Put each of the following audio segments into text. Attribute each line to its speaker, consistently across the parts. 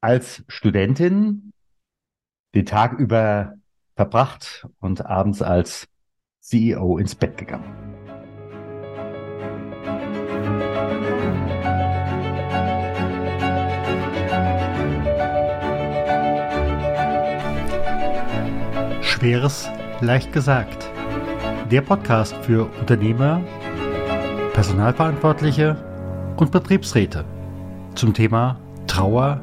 Speaker 1: als Studentin den Tag über verbracht und abends als CEO ins Bett gegangen.
Speaker 2: Schweres leicht gesagt. Der Podcast für Unternehmer, Personalverantwortliche und Betriebsräte zum Thema Trauer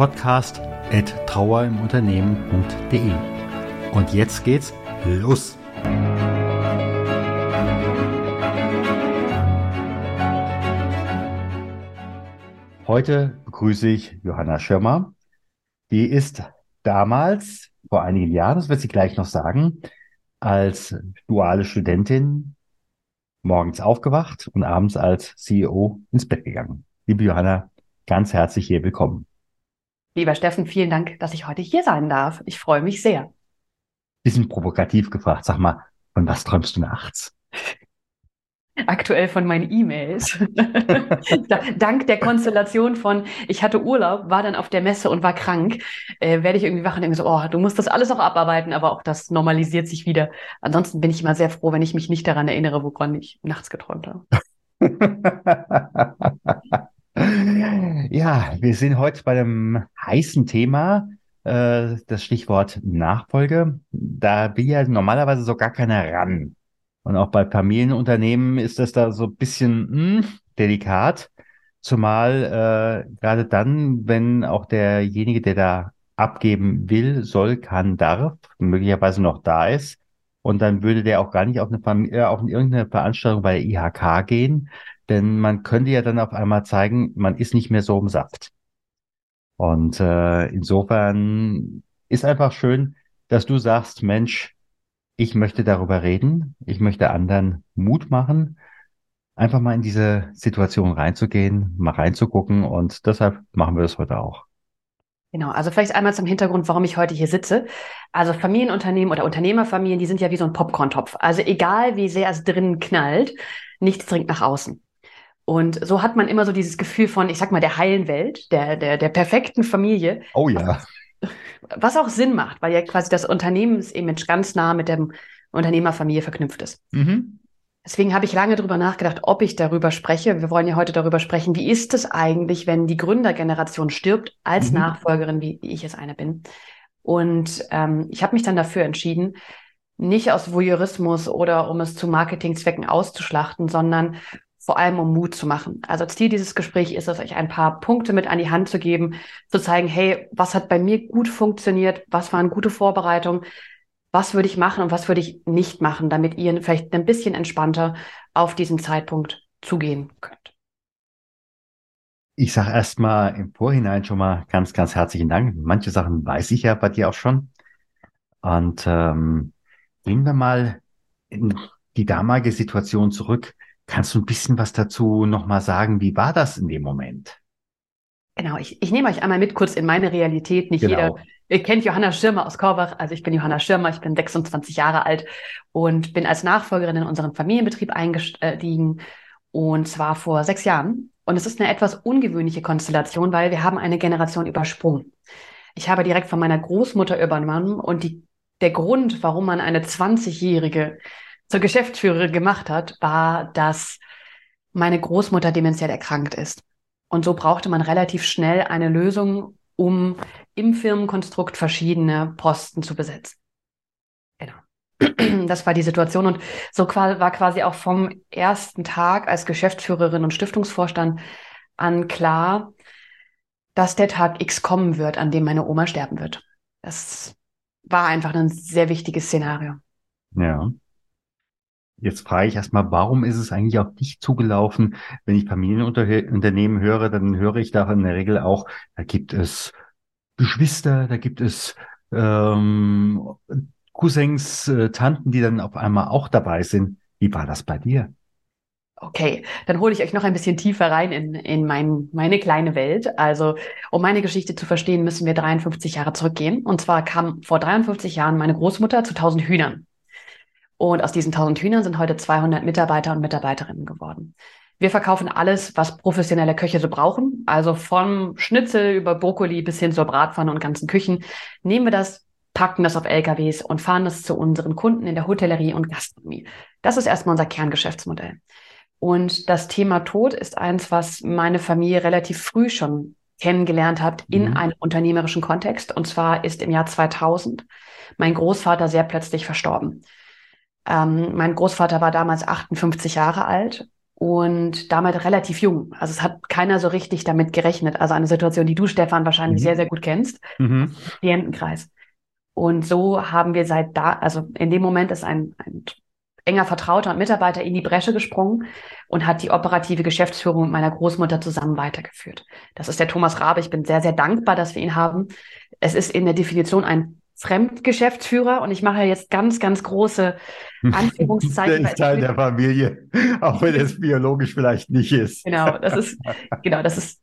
Speaker 2: podcast trauerimunternehmen.de. Und jetzt geht's los!
Speaker 1: Heute begrüße ich Johanna Schirmer. Die ist damals, vor einigen Jahren, das wird sie gleich noch sagen, als duale Studentin morgens aufgewacht und abends als CEO ins Bett gegangen. Liebe Johanna, ganz herzlich hier willkommen.
Speaker 3: Lieber Steffen, vielen Dank, dass ich heute hier sein darf. Ich freue mich sehr.
Speaker 1: Bisschen provokativ gefragt. Sag mal, von was träumst du nachts?
Speaker 3: Aktuell von meinen E-Mails. Dank der Konstellation von, ich hatte Urlaub, war dann auf der Messe und war krank, äh, werde ich irgendwie wach und denke so, oh, du musst das alles noch abarbeiten, aber auch das normalisiert sich wieder. Ansonsten bin ich immer sehr froh, wenn ich mich nicht daran erinnere, woran ich nachts geträumt habe.
Speaker 1: Ja, wir sind heute bei einem heißen Thema, äh, das Stichwort Nachfolge. Da will ja normalerweise so gar keiner ran. Und auch bei Familienunternehmen ist das da so ein bisschen mh, hm, delikat. Zumal äh, gerade dann, wenn auch derjenige, der da abgeben will, soll, kann, darf, möglicherweise noch da ist. Und dann würde der auch gar nicht auf eine, Familie, äh, auf irgendeine Veranstaltung bei der IHK gehen, denn man könnte ja dann auf einmal zeigen, man ist nicht mehr so im Saft. Und äh, insofern ist einfach schön, dass du sagst, Mensch, ich möchte darüber reden, ich möchte anderen Mut machen, einfach mal in diese Situation reinzugehen, mal reinzugucken und deshalb machen wir das heute auch.
Speaker 3: Genau, also vielleicht einmal zum Hintergrund, warum ich heute hier sitze. Also Familienunternehmen oder Unternehmerfamilien, die sind ja wie so ein Popcorn-Topf. Also egal, wie sehr es drinnen knallt, nichts dringt nach außen. Und so hat man immer so dieses Gefühl von, ich sag mal, der heilen Welt, der, der, der perfekten Familie.
Speaker 1: Oh ja.
Speaker 3: Was auch Sinn macht, weil ja quasi das Unternehmensimage ganz nah mit der Unternehmerfamilie verknüpft ist. Mhm. Deswegen habe ich lange darüber nachgedacht, ob ich darüber spreche. Wir wollen ja heute darüber sprechen, wie ist es eigentlich, wenn die Gründergeneration stirbt, als mhm. Nachfolgerin, wie ich es eine bin. Und ähm, ich habe mich dann dafür entschieden, nicht aus Voyeurismus oder um es zu Marketingzwecken auszuschlachten, sondern vor allem um Mut zu machen. Also Ziel dieses Gesprächs ist es, euch ein paar Punkte mit an die Hand zu geben, zu zeigen, hey, was hat bei mir gut funktioniert, was waren gute Vorbereitungen, was würde ich machen und was würde ich nicht machen, damit ihr vielleicht ein bisschen entspannter auf diesen Zeitpunkt zugehen könnt.
Speaker 1: Ich sage erstmal im Vorhinein schon mal ganz, ganz herzlichen Dank. Manche Sachen weiß ich ja bei dir auch schon. Und ähm, gehen wir mal in die damalige Situation zurück. Kannst du ein bisschen was dazu nochmal sagen? Wie war das in dem Moment?
Speaker 3: Genau, ich, ich nehme euch einmal mit kurz in meine Realität. Nicht genau. jeder ihr kennt Johanna Schirmer aus Korbach. Also ich bin Johanna Schirmer, ich bin 26 Jahre alt und bin als Nachfolgerin in unseren Familienbetrieb eingestiegen und zwar vor sechs Jahren. Und es ist eine etwas ungewöhnliche Konstellation, weil wir haben eine Generation übersprungen. Ich habe direkt von meiner Großmutter übernommen und die, der Grund, warum man eine 20-Jährige zur Geschäftsführerin gemacht hat, war, dass meine Großmutter dementiell erkrankt ist. Und so brauchte man relativ schnell eine Lösung, um im Firmenkonstrukt verschiedene Posten zu besetzen. Genau. Das war die Situation und so war quasi auch vom ersten Tag als Geschäftsführerin und Stiftungsvorstand an klar, dass der Tag X kommen wird, an dem meine Oma sterben wird. Das war einfach ein sehr wichtiges Szenario.
Speaker 1: Ja. Jetzt frage ich erstmal, warum ist es eigentlich auf dich zugelaufen? Wenn ich Familienunternehmen höre, dann höre ich da in der Regel auch, da gibt es Geschwister, da gibt es ähm, Cousins, äh, Tanten, die dann auf einmal auch dabei sind. Wie war das bei dir?
Speaker 3: Okay, dann hole ich euch noch ein bisschen tiefer rein in, in mein, meine kleine Welt. Also, um meine Geschichte zu verstehen, müssen wir 53 Jahre zurückgehen. Und zwar kam vor 53 Jahren meine Großmutter zu 1000 Hühnern. Und aus diesen 1000 Hühnern sind heute 200 Mitarbeiter und Mitarbeiterinnen geworden. Wir verkaufen alles, was professionelle Köche so brauchen. Also vom Schnitzel über Brokkoli bis hin zur Bratpfanne und ganzen Küchen. Nehmen wir das, packen das auf LKWs und fahren das zu unseren Kunden in der Hotellerie und Gastronomie. Das ist erstmal unser Kerngeschäftsmodell. Und das Thema Tod ist eins, was meine Familie relativ früh schon kennengelernt hat in mhm. einem unternehmerischen Kontext. Und zwar ist im Jahr 2000 mein Großvater sehr plötzlich verstorben. Ähm, mein Großvater war damals 58 Jahre alt und damals relativ jung. Also es hat keiner so richtig damit gerechnet. Also eine Situation, die du, Stefan, wahrscheinlich mhm. sehr, sehr gut kennst. Mhm. Klientenkreis. Und so haben wir seit da, also in dem Moment ist ein, ein enger Vertrauter und Mitarbeiter in die Bresche gesprungen und hat die operative Geschäftsführung mit meiner Großmutter zusammen weitergeführt. Das ist der Thomas Rabe. Ich bin sehr, sehr dankbar, dass wir ihn haben. Es ist in der Definition ein Fremdgeschäftsführer und ich mache jetzt ganz, ganz große Anführungszeichen.
Speaker 1: Der ist Teil der Familie, auch wenn es biologisch vielleicht nicht ist.
Speaker 3: Genau, das ist, genau, das ist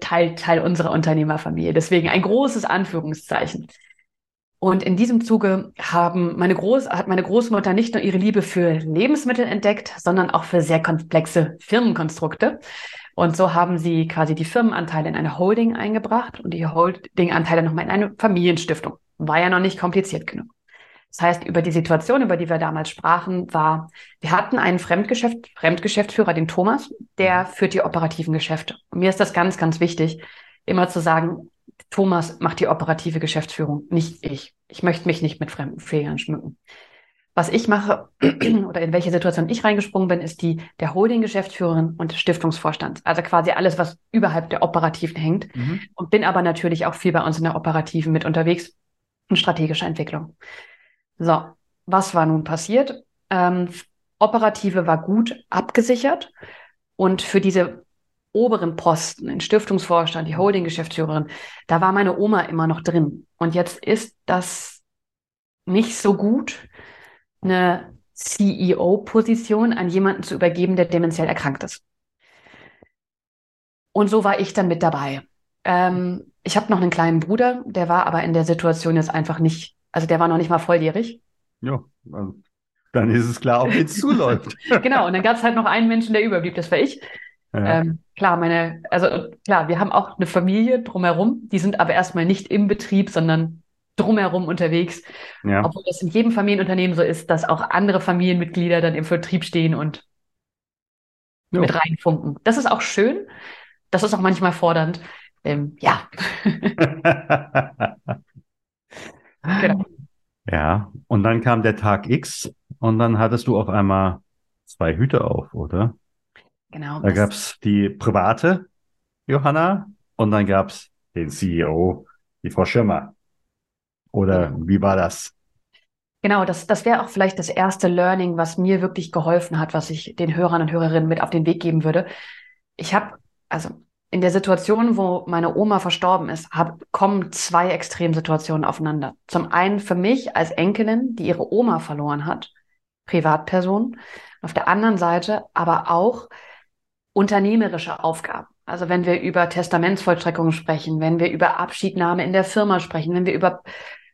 Speaker 3: Teil, Teil unserer Unternehmerfamilie. Deswegen ein großes Anführungszeichen. Und in diesem Zuge haben meine Groß, hat meine Großmutter nicht nur ihre Liebe für Lebensmittel entdeckt, sondern auch für sehr komplexe Firmenkonstrukte. Und so haben sie quasi die Firmenanteile in eine Holding eingebracht und die Holdinganteile nochmal in eine Familienstiftung. War ja noch nicht kompliziert genug. Das heißt, über die Situation, über die wir damals sprachen, war, wir hatten einen Fremdgeschäft, Fremdgeschäftsführer, den Thomas, der führt die operativen Geschäfte. Und mir ist das ganz, ganz wichtig, immer zu sagen, Thomas macht die operative Geschäftsführung, nicht ich. Ich möchte mich nicht mit fremden Fehlern schmücken. Was ich mache oder in welche Situation ich reingesprungen bin, ist die der Holding-Geschäftsführerin und des Stiftungsvorstands. Also quasi alles, was überhalb der operativen hängt. Mhm. Und bin aber natürlich auch viel bei uns in der operativen mit unterwegs und strategischer Entwicklung. So, was war nun passiert? Ähm, operative war gut abgesichert und für diese oberen Posten, den Stiftungsvorstand, die Holding-Geschäftsführerin, da war meine Oma immer noch drin. Und jetzt ist das nicht so gut, eine CEO-Position an jemanden zu übergeben, der demenziell erkrankt ist. Und so war ich dann mit dabei. Ähm, ich habe noch einen kleinen Bruder, der war aber in der Situation jetzt einfach nicht, also der war noch nicht mal volljährig.
Speaker 1: Ja, also dann ist es klar, ob jetzt zuläuft.
Speaker 3: genau, und dann gab es halt noch einen Menschen, der überblieb, das war ich. Ja. Ähm, klar, meine, also klar, wir haben auch eine Familie drumherum, die sind aber erstmal nicht im Betrieb, sondern drumherum unterwegs. Ja. Obwohl das in jedem Familienunternehmen so ist, dass auch andere Familienmitglieder dann im Vertrieb stehen und jo. mit reinfunken. Das ist auch schön. Das ist auch manchmal fordernd. Ähm, ja.
Speaker 1: genau. Ja, und dann kam der Tag X und dann hattest du auf einmal zwei Hüte auf, oder? Genau. Da gab es die private Johanna und dann gab es den CEO, die Frau Schirmer. Oder genau. wie war das?
Speaker 3: Genau, das, das wäre auch vielleicht das erste Learning, was mir wirklich geholfen hat, was ich den Hörern und Hörerinnen mit auf den Weg geben würde. Ich habe, also in der Situation, wo meine Oma verstorben ist, hab, kommen zwei Extremsituationen aufeinander. Zum einen für mich als Enkelin, die ihre Oma verloren hat, Privatperson. Auf der anderen Seite aber auch unternehmerische Aufgaben. Also wenn wir über Testamentsvollstreckungen sprechen, wenn wir über Abschiednahme in der Firma sprechen, wenn wir über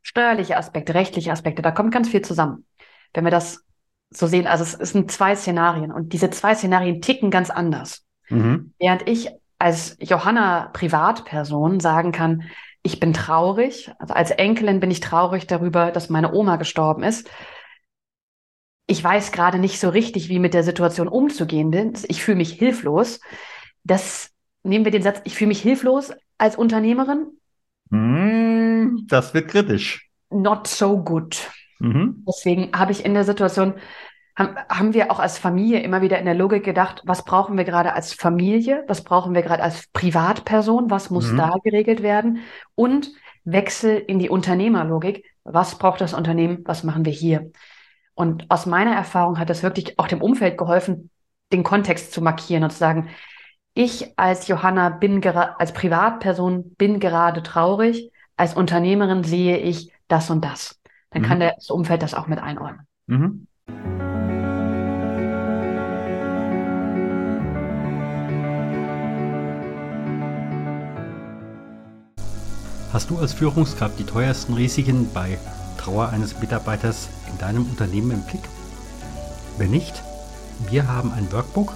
Speaker 3: steuerliche Aspekte, rechtliche Aspekte, da kommt ganz viel zusammen. Wenn wir das so sehen, also es sind zwei Szenarien und diese zwei Szenarien ticken ganz anders. Mhm. Während ich als Johanna Privatperson sagen kann, ich bin traurig, also als Enkelin bin ich traurig darüber, dass meine Oma gestorben ist, ich weiß gerade nicht so richtig, wie mit der Situation umzugehen bin. Ich fühle mich hilflos. Das nehmen wir den Satz, ich fühle mich hilflos als Unternehmerin.
Speaker 1: Hm, das wird kritisch.
Speaker 3: Not so good. Mhm. Deswegen habe ich in der Situation, haben, haben wir auch als Familie immer wieder in der Logik gedacht, was brauchen wir gerade als Familie, was brauchen wir gerade als Privatperson, was muss mhm. da geregelt werden und Wechsel in die Unternehmerlogik, was braucht das Unternehmen, was machen wir hier. Und aus meiner Erfahrung hat das wirklich auch dem Umfeld geholfen, den Kontext zu markieren und zu sagen, ich als Johanna bin als Privatperson bin gerade traurig, als Unternehmerin sehe ich das und das. Dann mhm. kann das Umfeld das auch mit einordnen. Mhm.
Speaker 2: Hast du als Führungskraft die teuersten Risiken bei Trauer eines Mitarbeiters in deinem Unternehmen im Blick? Wenn nicht, wir haben ein Workbook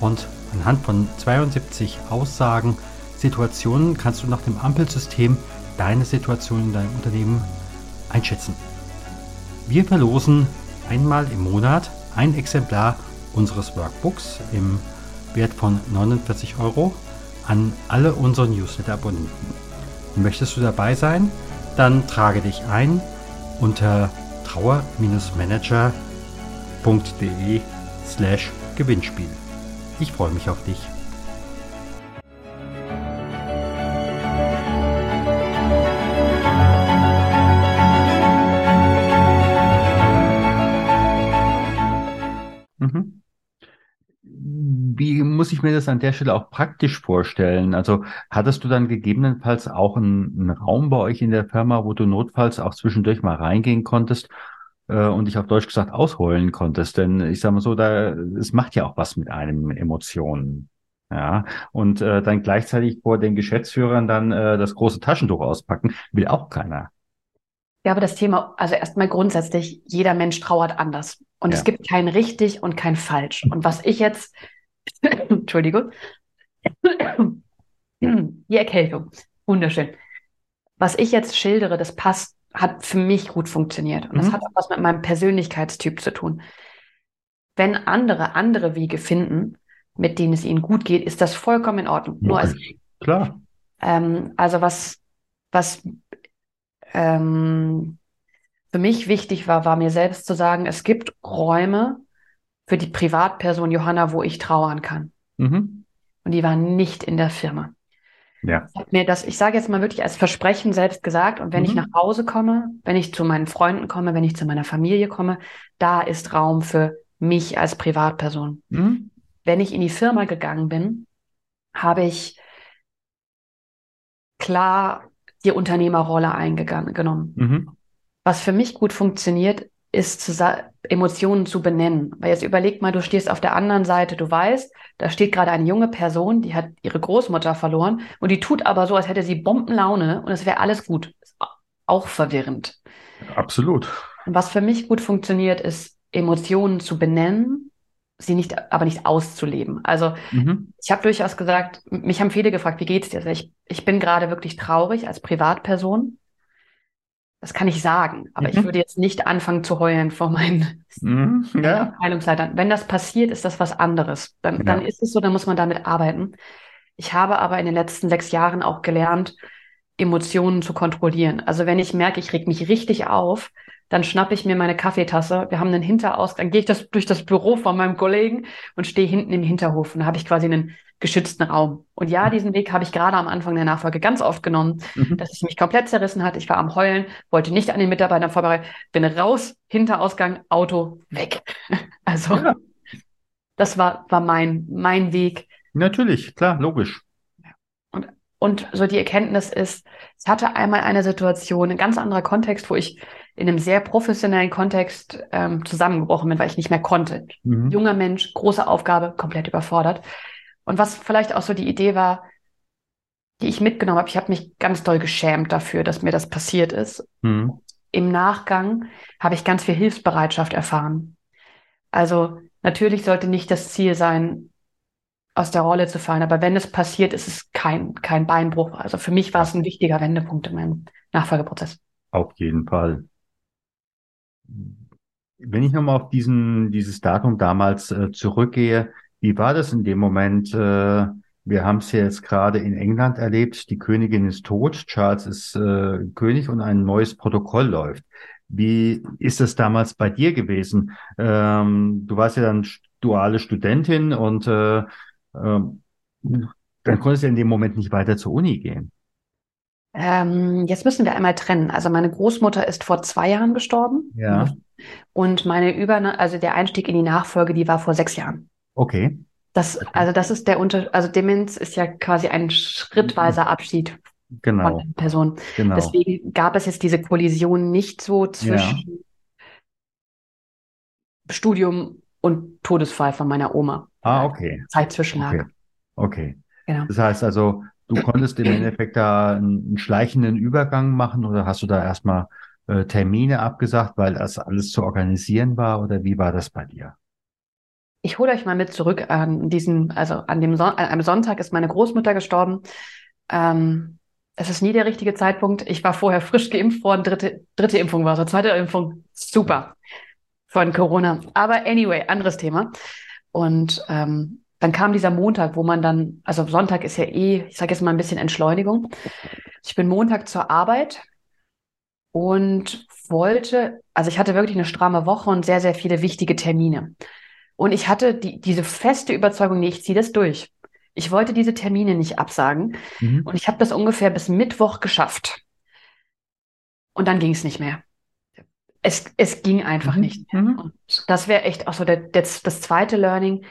Speaker 2: und anhand von 72 Aussagen, Situationen kannst du nach dem Ampelsystem deine Situation in deinem Unternehmen einschätzen. Wir verlosen einmal im Monat ein Exemplar unseres Workbooks im Wert von 49 Euro an alle unsere Newsletter-Abonnenten. Möchtest du dabei sein? Dann trage dich ein unter trauer-manager.de slash Gewinnspiel. Ich freue mich auf dich.
Speaker 1: Ich mir das an der Stelle auch praktisch vorstellen? Also hattest du dann gegebenenfalls auch einen, einen Raum bei euch in der Firma, wo du notfalls auch zwischendurch mal reingehen konntest äh, und dich auf Deutsch gesagt ausholen konntest? Denn ich sage mal so, da es macht ja auch was mit einem Emotionen. Ja, und äh, dann gleichzeitig vor den Geschäftsführern dann äh, das große Taschentuch auspacken, will auch keiner.
Speaker 3: Ja, aber das Thema, also erstmal grundsätzlich, jeder Mensch trauert anders. Und ja. es gibt kein richtig und kein falsch. Und was ich jetzt Entschuldigung. Die Erkältung. Wunderschön. Was ich jetzt schildere, das passt, hat für mich gut funktioniert. Und mhm. das hat auch was mit meinem Persönlichkeitstyp zu tun. Wenn andere andere Wege finden, mit denen es ihnen gut geht, ist das vollkommen in Ordnung. Okay. Nur als
Speaker 1: klar.
Speaker 3: Ähm, also was was ähm, für mich wichtig war, war mir selbst zu sagen, es gibt Räume, für die Privatperson Johanna, wo ich trauern kann. Mhm. Und die war nicht in der Firma. Ja. Ich habe mir das, ich sage jetzt mal wirklich als Versprechen selbst gesagt. Und wenn mhm. ich nach Hause komme, wenn ich zu meinen Freunden komme, wenn ich zu meiner Familie komme, da ist Raum für mich als Privatperson. Mhm. Wenn ich in die Firma gegangen bin, habe ich klar die Unternehmerrolle eingenommen. Mhm. Was für mich gut funktioniert, ist Emotionen zu benennen. Weil jetzt überleg mal, du stehst auf der anderen Seite, du weißt, da steht gerade eine junge Person, die hat ihre Großmutter verloren und die tut aber so, als hätte sie Bombenlaune und es wäre alles gut. Ist auch verwirrend.
Speaker 1: Absolut.
Speaker 3: Was für mich gut funktioniert, ist Emotionen zu benennen, sie nicht, aber nicht auszuleben. Also mhm. ich habe durchaus gesagt, mich haben viele gefragt, wie geht's dir? Also ich, ich bin gerade wirklich traurig als Privatperson das kann ich sagen, aber mhm. ich würde jetzt nicht anfangen zu heulen vor meinen mhm, ja. Abteilungsleitern. Wenn das passiert, ist das was anderes. Dann, ja. dann ist es so, dann muss man damit arbeiten. Ich habe aber in den letzten sechs Jahren auch gelernt, Emotionen zu kontrollieren. Also wenn ich merke, ich reg mich richtig auf, dann schnappe ich mir meine Kaffeetasse. Wir haben einen Hinterausgang, gehe ich das durch das Büro von meinem Kollegen und stehe hinten im Hinterhof. Und da habe ich quasi einen geschützten Raum. Und ja, diesen Weg habe ich gerade am Anfang der Nachfolge ganz oft genommen, mhm. dass es mich komplett zerrissen hat. Ich war am Heulen, wollte nicht an den Mitarbeitern vorbereiten, bin raus, Hinterausgang, Auto, weg. Also ja. das war, war mein, mein Weg.
Speaker 1: Natürlich, klar, logisch.
Speaker 3: Und, und so die Erkenntnis ist, es hatte einmal eine Situation, ein ganz anderer Kontext, wo ich in einem sehr professionellen Kontext ähm, zusammengebrochen bin, weil ich nicht mehr konnte. Mhm. Junger Mensch, große Aufgabe, komplett überfordert. Und was vielleicht auch so die Idee war, die ich mitgenommen habe, ich habe mich ganz doll geschämt dafür, dass mir das passiert ist. Mhm. Im Nachgang habe ich ganz viel Hilfsbereitschaft erfahren. Also natürlich sollte nicht das Ziel sein, aus der Rolle zu fallen, aber wenn es passiert, ist es kein, kein Beinbruch. Also für mich war es ein wichtiger Wendepunkt in meinem Nachfolgeprozess.
Speaker 1: Auf jeden Fall. Wenn ich nochmal auf diesen, dieses Datum damals äh, zurückgehe, wie war das in dem Moment? Äh, wir haben es ja jetzt gerade in England erlebt. Die Königin ist tot, Charles ist äh, König und ein neues Protokoll läuft. Wie ist das damals bei dir gewesen? Ähm, du warst ja dann duale Studentin und äh, äh, dann konntest du in dem Moment nicht weiter zur Uni gehen.
Speaker 3: Ähm, jetzt müssen wir einmal trennen. Also meine Großmutter ist vor zwei Jahren gestorben.
Speaker 1: Ja.
Speaker 3: Und meine Über, also der Einstieg in die Nachfolge, die war vor sechs Jahren.
Speaker 1: Okay.
Speaker 3: Das, also das ist der Unter, also Demenz ist ja quasi ein schrittweiser Abschied
Speaker 1: genau.
Speaker 3: von der Person. Genau. Deswegen gab es jetzt diese Kollision nicht so zwischen ja. Studium und Todesfall von meiner Oma.
Speaker 1: Ah, okay.
Speaker 3: Zeit.
Speaker 1: Okay. okay. Genau. Das heißt also, du konntest im Endeffekt da einen schleichenden Übergang machen oder hast du da erstmal äh, Termine abgesagt, weil das alles zu organisieren war oder wie war das bei dir?
Speaker 3: Ich hole euch mal mit zurück an diesen, also an dem Son an einem Sonntag ist meine Großmutter gestorben. Ähm, es ist nie der richtige Zeitpunkt. Ich war vorher frisch geimpft worden, dritte, dritte Impfung war so, zweite Impfung, super von Corona. Aber anyway, anderes Thema. Und ähm, dann kam dieser Montag, wo man dann, also Sonntag ist ja eh, ich sage jetzt mal ein bisschen Entschleunigung. Ich bin Montag zur Arbeit und wollte, also ich hatte wirklich eine stramme Woche und sehr, sehr viele wichtige Termine. Und ich hatte die, diese feste Überzeugung, nee, ich ziehe das durch. Ich wollte diese Termine nicht absagen. Mhm. Und ich habe das ungefähr bis Mittwoch geschafft. Und dann ging es nicht mehr. Es, es ging einfach mhm. nicht mehr. Mhm. Und das wäre echt auch so der, der, das zweite Learning.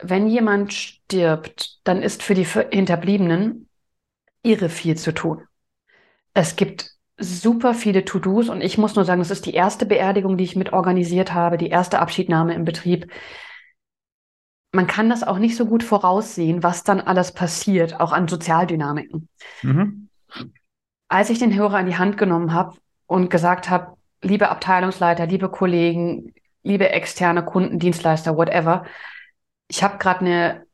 Speaker 3: Wenn jemand stirbt, dann ist für die Hinterbliebenen irre viel zu tun. Es gibt super viele To-Dos und ich muss nur sagen, das ist die erste Beerdigung, die ich mit organisiert habe, die erste Abschiednahme im Betrieb. Man kann das auch nicht so gut voraussehen, was dann alles passiert, auch an Sozialdynamiken. Mhm. Als ich den Hörer in die Hand genommen habe und gesagt habe, liebe Abteilungsleiter, liebe Kollegen, liebe externe Kunden, Dienstleister, whatever, ich habe gerade eine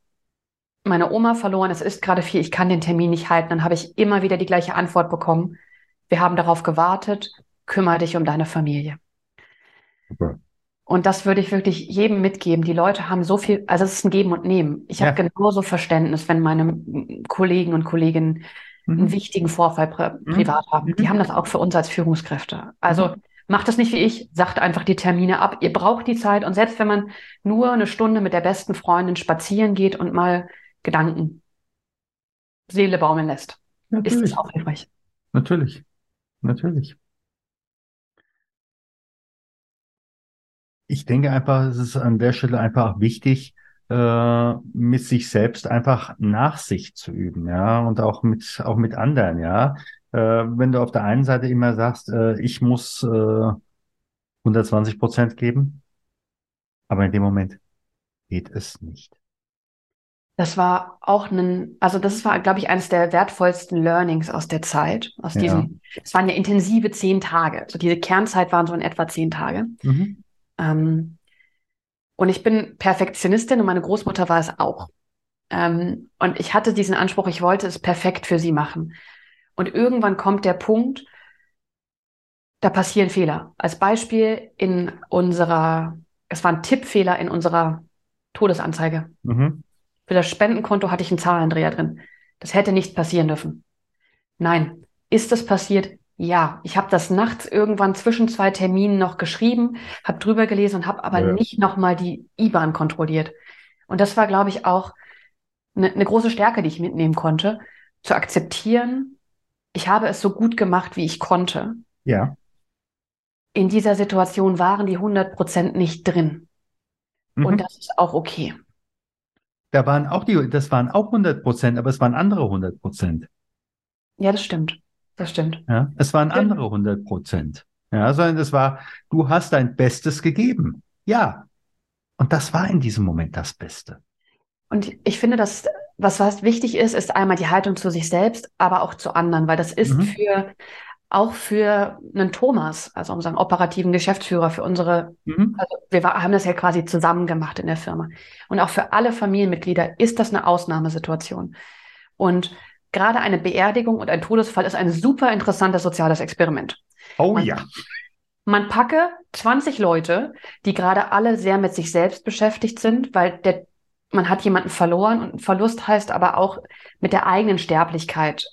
Speaker 3: meine Oma verloren, es ist gerade viel, ich kann den Termin nicht halten, dann habe ich immer wieder die gleiche Antwort bekommen wir haben darauf gewartet, kümmere dich um deine Familie. Super. Und das würde ich wirklich jedem mitgeben. Die Leute haben so viel, also es ist ein Geben und Nehmen. Ich ja. habe genauso Verständnis, wenn meine Kollegen und Kolleginnen mhm. einen wichtigen Vorfall pri mhm. privat haben. Mhm. Die haben das auch für uns als Führungskräfte. Also mhm. Macht das nicht wie ich, sagt einfach die Termine ab. Ihr braucht die Zeit. Und selbst wenn man nur eine Stunde mit der besten Freundin spazieren geht und mal Gedanken Seele baumeln lässt, Natürlich. ist es auch hilfreich.
Speaker 1: Natürlich natürlich. Ich denke einfach, es ist an der Stelle einfach wichtig, äh, mit sich selbst einfach Nachsicht zu üben, ja, und auch mit, auch mit anderen, ja. Äh, wenn du auf der einen Seite immer sagst, äh, ich muss äh, 120 Prozent geben, aber in dem Moment geht es nicht.
Speaker 3: Das war auch ein, also das war, glaube ich, eines der wertvollsten Learnings aus der Zeit, aus diesen, es waren ja intensive zehn Tage. So also diese Kernzeit waren so in etwa zehn Tage. Mhm. Ähm, und ich bin Perfektionistin und meine Großmutter war es auch. Ähm, und ich hatte diesen Anspruch, ich wollte es perfekt für sie machen. Und irgendwann kommt der Punkt, da passieren Fehler. Als Beispiel in unserer, es war ein Tippfehler in unserer Todesanzeige. Mhm. Für das Spendenkonto hatte ich einen Zahlendreher drin. Das hätte nicht passieren dürfen. Nein. Ist das passiert? Ja. Ich habe das nachts irgendwann zwischen zwei Terminen noch geschrieben, habe drüber gelesen und habe aber ja. nicht nochmal die IBAN kontrolliert. Und das war, glaube ich, auch eine, eine große Stärke, die ich mitnehmen konnte, zu akzeptieren, ich habe es so gut gemacht, wie ich konnte.
Speaker 1: Ja.
Speaker 3: In dieser Situation waren die 100 Prozent nicht drin. Mhm. Und das ist auch okay.
Speaker 1: Da waren auch die, das waren auch 100 Prozent, aber es waren andere 100 Prozent.
Speaker 3: Ja, das stimmt. Das stimmt.
Speaker 1: Ja, es waren andere 100 Prozent. Ja, sondern es war, du hast dein Bestes gegeben. Ja. Und das war in diesem Moment das Beste.
Speaker 3: Und ich finde, dass was, was wichtig ist, ist einmal die Haltung zu sich selbst, aber auch zu anderen, weil das ist mhm. für auch für einen Thomas, also unseren operativen Geschäftsführer, für unsere, mhm. also wir haben das ja quasi zusammen gemacht in der Firma. Und auch für alle Familienmitglieder ist das eine Ausnahmesituation. Und gerade eine Beerdigung und ein Todesfall ist ein super interessantes soziales Experiment.
Speaker 1: Oh man, ja.
Speaker 3: Man packe 20 Leute, die gerade alle sehr mit sich selbst beschäftigt sind, weil der, man hat jemanden verloren und Verlust heißt aber auch mit der eigenen Sterblichkeit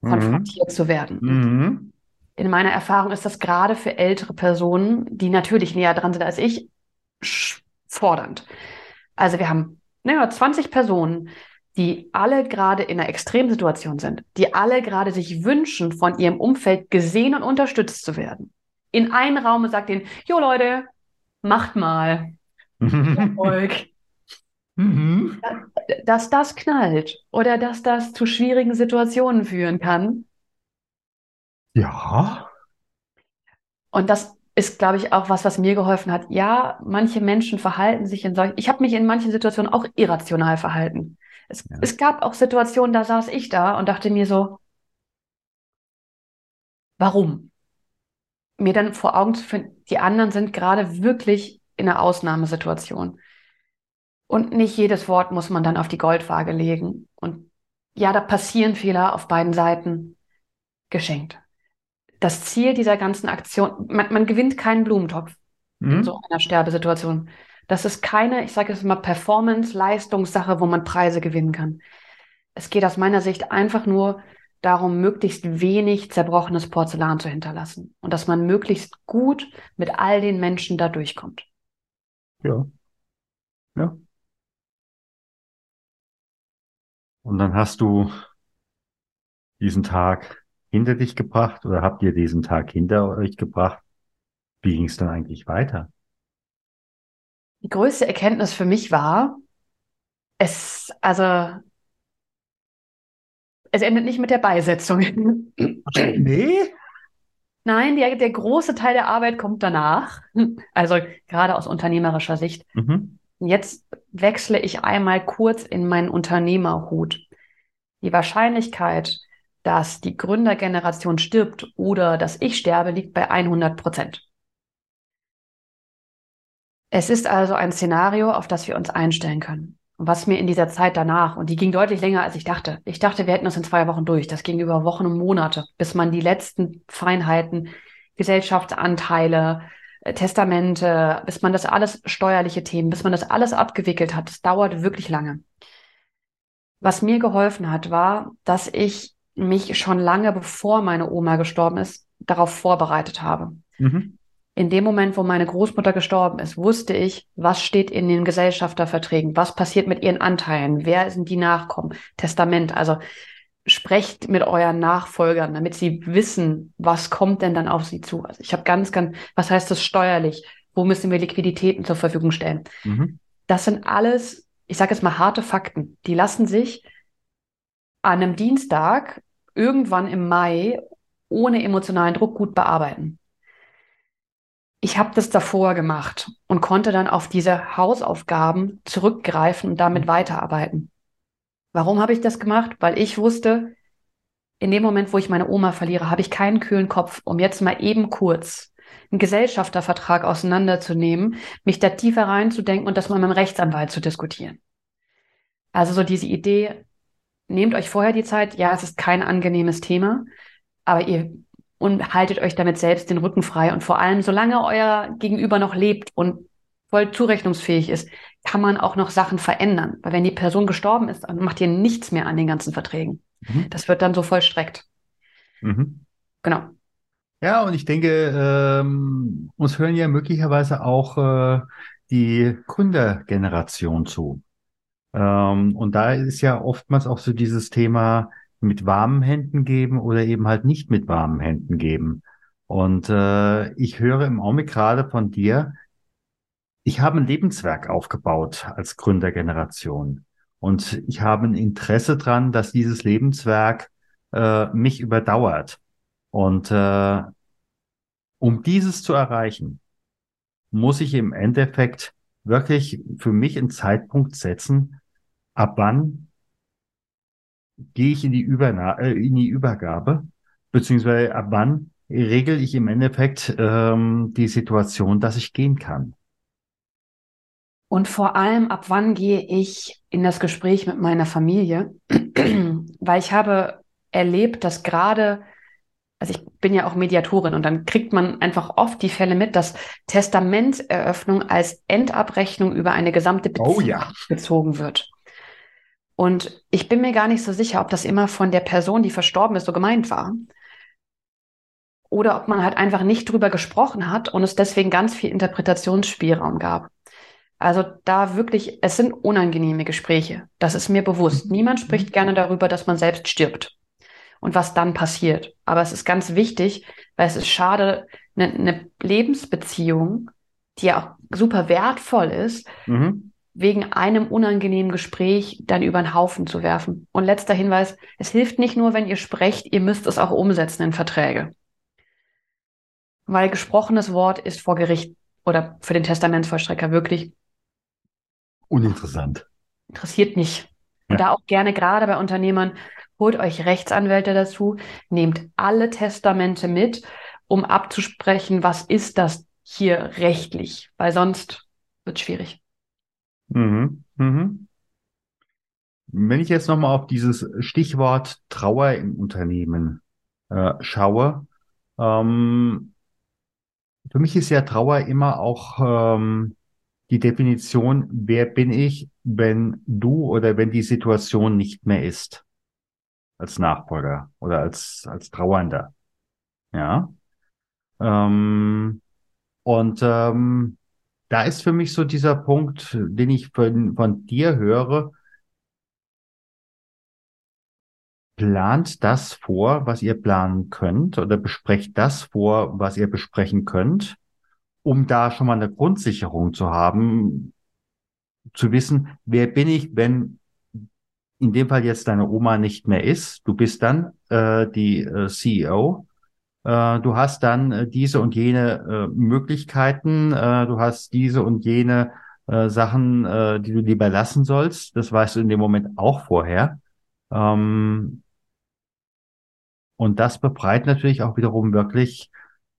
Speaker 3: mhm. konfrontiert zu werden. Mhm in meiner Erfahrung ist das gerade für ältere Personen, die natürlich näher dran sind als ich, fordernd. Also wir haben naja, 20 Personen, die alle gerade in einer Extremsituation sind, die alle gerade sich wünschen, von ihrem Umfeld gesehen und unterstützt zu werden. In einen Raum und sagt ihnen, jo Leute, macht mal. Erfolg. Mhm. dass das knallt oder dass das zu schwierigen Situationen führen kann.
Speaker 1: Ja.
Speaker 3: Und das ist, glaube ich, auch was, was mir geholfen hat. Ja, manche Menschen verhalten sich in solchen, ich habe mich in manchen Situationen auch irrational verhalten. Es, ja. es gab auch Situationen, da saß ich da und dachte mir so, warum? Mir dann vor Augen zu finden, die anderen sind gerade wirklich in einer Ausnahmesituation. Und nicht jedes Wort muss man dann auf die Goldwaage legen. Und ja, da passieren Fehler auf beiden Seiten geschenkt. Das Ziel dieser ganzen Aktion, man, man gewinnt keinen Blumentopf mhm. in so einer Sterbesituation. Das ist keine, ich sage es immer, Performance-Leistungssache, wo man Preise gewinnen kann. Es geht aus meiner Sicht einfach nur darum, möglichst wenig zerbrochenes Porzellan zu hinterlassen und dass man möglichst gut mit all den Menschen da durchkommt.
Speaker 1: Ja. Ja. Und dann hast du diesen Tag hinter dich gebracht oder habt ihr diesen Tag hinter euch gebracht? Wie ging es dann eigentlich weiter?
Speaker 3: Die größte Erkenntnis für mich war, es, also, es endet nicht mit der Beisetzung.
Speaker 1: Nee?
Speaker 3: Nein, der, der große Teil der Arbeit kommt danach. Also gerade aus unternehmerischer Sicht. Mhm. Jetzt wechsle ich einmal kurz in meinen Unternehmerhut. Die Wahrscheinlichkeit, dass die Gründergeneration stirbt oder dass ich sterbe, liegt bei 100 Prozent. Es ist also ein Szenario, auf das wir uns einstellen können. Und was mir in dieser Zeit danach, und die ging deutlich länger, als ich dachte. Ich dachte, wir hätten uns in zwei Wochen durch. Das ging über Wochen und Monate, bis man die letzten Feinheiten, Gesellschaftsanteile, Testamente, bis man das alles, steuerliche Themen, bis man das alles abgewickelt hat. Das dauert wirklich lange. Was mir geholfen hat, war, dass ich mich schon lange bevor meine Oma gestorben ist, darauf vorbereitet habe. Mhm in dem Moment, wo meine Großmutter gestorben ist, wusste ich, was steht in den Gesellschafterverträgen, was passiert mit ihren Anteilen, wer sind die Nachkommen, Testament. Also sprecht mit euren Nachfolgern, damit sie wissen, was kommt denn dann auf sie zu. Also ich habe ganz, ganz, was heißt das steuerlich? Wo müssen wir Liquiditäten zur Verfügung stellen? Mhm. Das sind alles, ich sage jetzt mal harte Fakten. Die lassen sich an einem Dienstag irgendwann im Mai ohne emotionalen Druck gut bearbeiten ich habe das davor gemacht und konnte dann auf diese Hausaufgaben zurückgreifen und damit mhm. weiterarbeiten. Warum habe ich das gemacht? Weil ich wusste, in dem Moment, wo ich meine Oma verliere, habe ich keinen kühlen Kopf, um jetzt mal eben kurz einen Gesellschaftervertrag auseinanderzunehmen, mich da tiefer reinzudenken und das mal mit dem Rechtsanwalt zu diskutieren. Also so diese Idee, nehmt euch vorher die Zeit, ja, es ist kein angenehmes Thema, aber ihr und haltet euch damit selbst den Rücken frei. Und vor allem, solange euer Gegenüber noch lebt und voll zurechnungsfähig ist, kann man auch noch Sachen verändern. Weil wenn die Person gestorben ist, dann macht ihr nichts mehr an den ganzen Verträgen. Mhm. Das wird dann so vollstreckt. Mhm. Genau.
Speaker 1: Ja, und ich denke, ähm, uns hören ja möglicherweise auch äh, die Gründergeneration zu. Ähm, und da ist ja oftmals auch so dieses Thema, mit warmen Händen geben oder eben halt nicht mit warmen Händen geben. Und äh, ich höre im Augenblick gerade von dir, ich habe ein Lebenswerk aufgebaut als Gründergeneration. Und ich habe ein Interesse dran, dass dieses Lebenswerk äh, mich überdauert. Und äh, um dieses zu erreichen, muss ich im Endeffekt wirklich für mich einen Zeitpunkt setzen, ab wann gehe ich in die, Überna äh, in die Übergabe, beziehungsweise ab wann regel ich im Endeffekt ähm, die Situation, dass ich gehen kann.
Speaker 3: Und vor allem, ab wann gehe ich in das Gespräch mit meiner Familie? Weil ich habe erlebt, dass gerade, also ich bin ja auch Mediatorin und dann kriegt man einfach oft die Fälle mit, dass Testamentseröffnung als Endabrechnung über eine gesamte
Speaker 1: Beziehung oh ja.
Speaker 3: bezogen wird. Und ich bin mir gar nicht so sicher, ob das immer von der Person, die verstorben ist, so gemeint war. Oder ob man halt einfach nicht drüber gesprochen hat und es deswegen ganz viel Interpretationsspielraum gab. Also da wirklich, es sind unangenehme Gespräche. Das ist mir bewusst. Mhm. Niemand spricht gerne darüber, dass man selbst stirbt und was dann passiert. Aber es ist ganz wichtig, weil es ist schade, eine, eine Lebensbeziehung, die ja auch super wertvoll ist, mhm wegen einem unangenehmen Gespräch dann über den Haufen zu werfen. Und letzter Hinweis, es hilft nicht nur, wenn ihr sprecht, ihr müsst es auch umsetzen in Verträge. Weil gesprochenes Wort ist vor Gericht oder für den Testamentsvollstrecker wirklich
Speaker 1: uninteressant.
Speaker 3: Interessiert nicht. Und da auch gerne gerade bei Unternehmern, holt euch Rechtsanwälte dazu, nehmt alle Testamente mit, um abzusprechen, was ist das hier rechtlich, weil sonst wird es schwierig.
Speaker 1: Mhm. Mhm. Wenn ich jetzt nochmal auf dieses Stichwort Trauer im Unternehmen äh, schaue, ähm, für mich ist ja Trauer immer auch ähm, die Definition, wer bin ich, wenn du oder wenn die Situation nicht mehr ist, als Nachfolger oder als, als Trauernder. Ja. Ähm, und ähm, da ist für mich so dieser Punkt, den ich von, von dir höre. Plant das vor, was ihr planen könnt oder besprecht das vor, was ihr besprechen könnt, um da schon mal eine Grundsicherung zu haben, zu wissen, wer bin ich, wenn in dem Fall jetzt deine Oma nicht mehr ist. Du bist dann äh, die äh, CEO äh, du hast dann äh, diese und jene äh, Möglichkeiten, du hast diese und jene Sachen, die du lieber lassen sollst. Das weißt du in dem Moment auch vorher. Ähm, und das befreit natürlich auch wiederum wirklich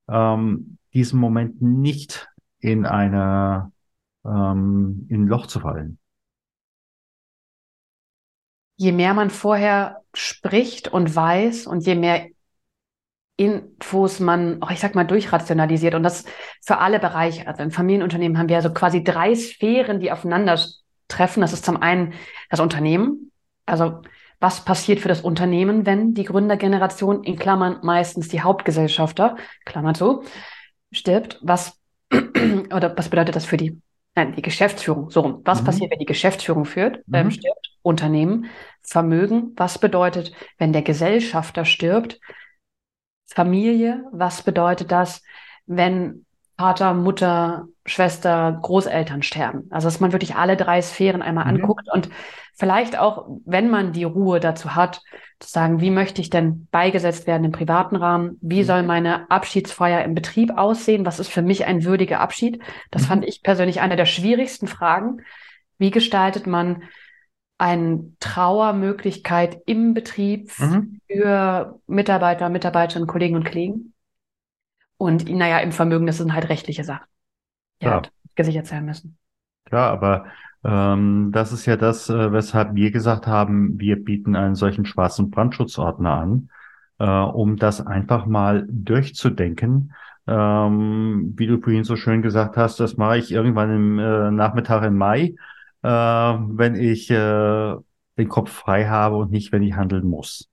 Speaker 1: ähm, diesen Moment nicht in eine ähm, in ein Loch zu fallen.
Speaker 3: Je mehr man vorher spricht und weiß und je mehr Infos man, oh, ich sag mal, durchrationalisiert und das für alle Bereiche. Also im Familienunternehmen haben wir ja so quasi drei Sphären, die aufeinander treffen. Das ist zum einen das Unternehmen. Also was passiert für das Unternehmen, wenn die Gründergeneration, in Klammern meistens die Hauptgesellschafter, Klammer zu, stirbt? Was, oder was bedeutet das für die, nein, die Geschäftsführung? So rum. Was mhm. passiert, wenn die Geschäftsführung führt, ähm, mhm. stirbt? Unternehmen, Vermögen. Was bedeutet, wenn der Gesellschafter stirbt? Familie. Was bedeutet das, wenn Vater, Mutter, Schwester, Großeltern sterben? Also, dass man wirklich alle drei Sphären einmal mhm. anguckt und vielleicht auch, wenn man die Ruhe dazu hat, zu sagen, wie möchte ich denn beigesetzt werden im privaten Rahmen? Wie mhm. soll meine Abschiedsfeier im Betrieb aussehen? Was ist für mich ein würdiger Abschied? Das mhm. fand ich persönlich eine der schwierigsten Fragen. Wie gestaltet man eine Trauermöglichkeit im Betrieb mhm. für Mitarbeiter, Mitarbeiterinnen, Kollegen und Kollegen. Und naja, im Vermögen, das sind halt rechtliche Sachen, die ja. halt gesichert sein müssen.
Speaker 1: Klar, aber ähm, das ist ja das, äh, weshalb wir gesagt haben, wir bieten einen solchen schwarzen Brandschutzordner an, äh, um das einfach mal durchzudenken. Ähm, wie du vorhin so schön gesagt hast, das mache ich irgendwann im äh, Nachmittag im Mai äh, wenn ich äh, den Kopf frei habe und nicht, wenn ich handeln muss.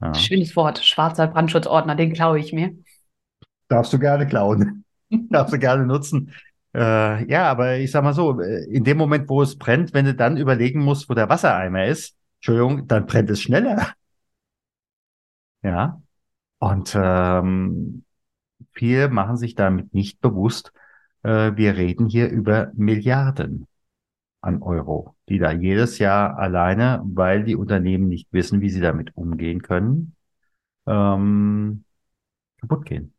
Speaker 3: Ja. Schönes Wort, schwarzer Brandschutzordner, den klaue ich mir.
Speaker 1: Darfst du gerne klauen. Darfst du gerne nutzen. Äh, ja, aber ich sag mal so, äh, in dem Moment, wo es brennt, wenn du dann überlegen musst, wo der Wassereimer ist, Entschuldigung, dann brennt es schneller. Ja. Und ähm, viele machen sich damit nicht bewusst, äh, wir reden hier über Milliarden an Euro, die da jedes Jahr alleine, weil die Unternehmen nicht wissen, wie sie damit umgehen können, ähm, kaputt gehen.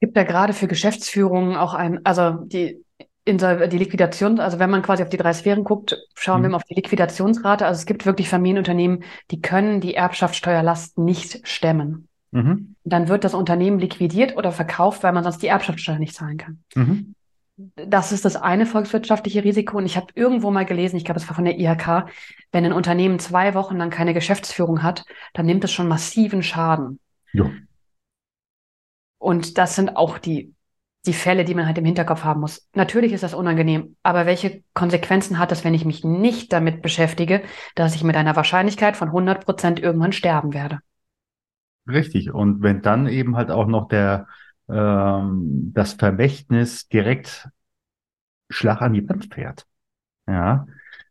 Speaker 3: Es gibt ja gerade für Geschäftsführungen auch ein, also die die Liquidation, also wenn man quasi auf die drei Sphären guckt, schauen mhm. wir mal auf die Liquidationsrate. Also es gibt wirklich Familienunternehmen, die können die Erbschaftssteuerlast nicht stemmen. Mhm. Dann wird das Unternehmen liquidiert oder verkauft, weil man sonst die Erbschaftssteuer nicht zahlen kann. Mhm. Das ist das eine volkswirtschaftliche Risiko. Und ich habe irgendwo mal gelesen, ich glaube, es war von der IHK, wenn ein Unternehmen zwei Wochen lang keine Geschäftsführung hat, dann nimmt es schon massiven Schaden. Ja. Und das sind auch die, die Fälle, die man halt im Hinterkopf haben muss. Natürlich ist das unangenehm, aber welche Konsequenzen hat das, wenn ich mich nicht damit beschäftige, dass ich mit einer Wahrscheinlichkeit von 100 Prozent irgendwann sterben werde?
Speaker 1: Richtig. Und wenn dann eben halt auch noch der, ähm, das Vermächtnis direkt Schlag an die Wand fährt, ja,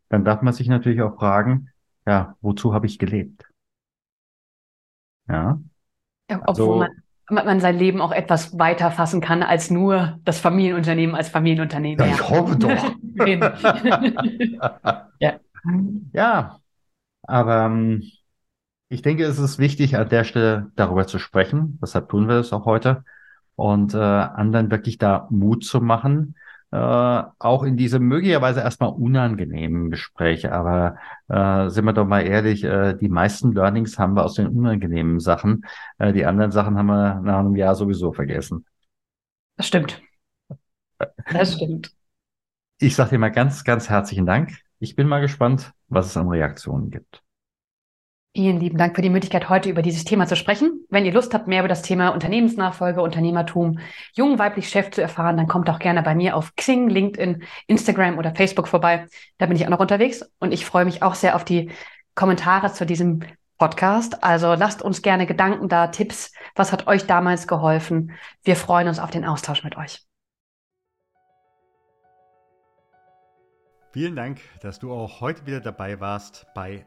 Speaker 1: dann darf man sich natürlich auch fragen, ja, wozu habe ich gelebt?
Speaker 3: Ja. ja obwohl also, man man sein Leben auch etwas weiter fassen kann als nur das Familienunternehmen als Familienunternehmen.
Speaker 1: Ja, ich hoffe doch. ja. ja, aber ähm, ich denke, es ist wichtig, an der Stelle darüber zu sprechen. Deshalb tun wir es auch heute. Und äh, anderen wirklich da Mut zu machen, äh, auch in diese möglicherweise erstmal unangenehmen Gespräche. Aber äh, sind wir doch mal ehrlich, äh, die meisten Learnings haben wir aus den unangenehmen Sachen. Äh, die anderen Sachen haben wir nach einem Jahr sowieso vergessen.
Speaker 3: Das stimmt. Das stimmt.
Speaker 1: Ich sage dir mal ganz, ganz herzlichen Dank. Ich bin mal gespannt, was es an Reaktionen gibt.
Speaker 3: Vielen lieben Dank für die Möglichkeit, heute über dieses Thema zu sprechen. Wenn ihr Lust habt, mehr über das Thema Unternehmensnachfolge, Unternehmertum, jung, weiblich, Chef zu erfahren, dann kommt auch gerne bei mir auf Xing, LinkedIn, Instagram oder Facebook vorbei. Da bin ich auch noch unterwegs und ich freue mich auch sehr auf die Kommentare zu diesem Podcast. Also lasst uns gerne Gedanken da, Tipps. Was hat euch damals geholfen? Wir freuen uns auf den Austausch mit euch.
Speaker 2: Vielen Dank, dass du auch heute wieder dabei warst bei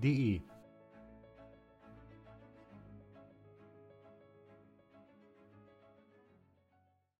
Speaker 2: de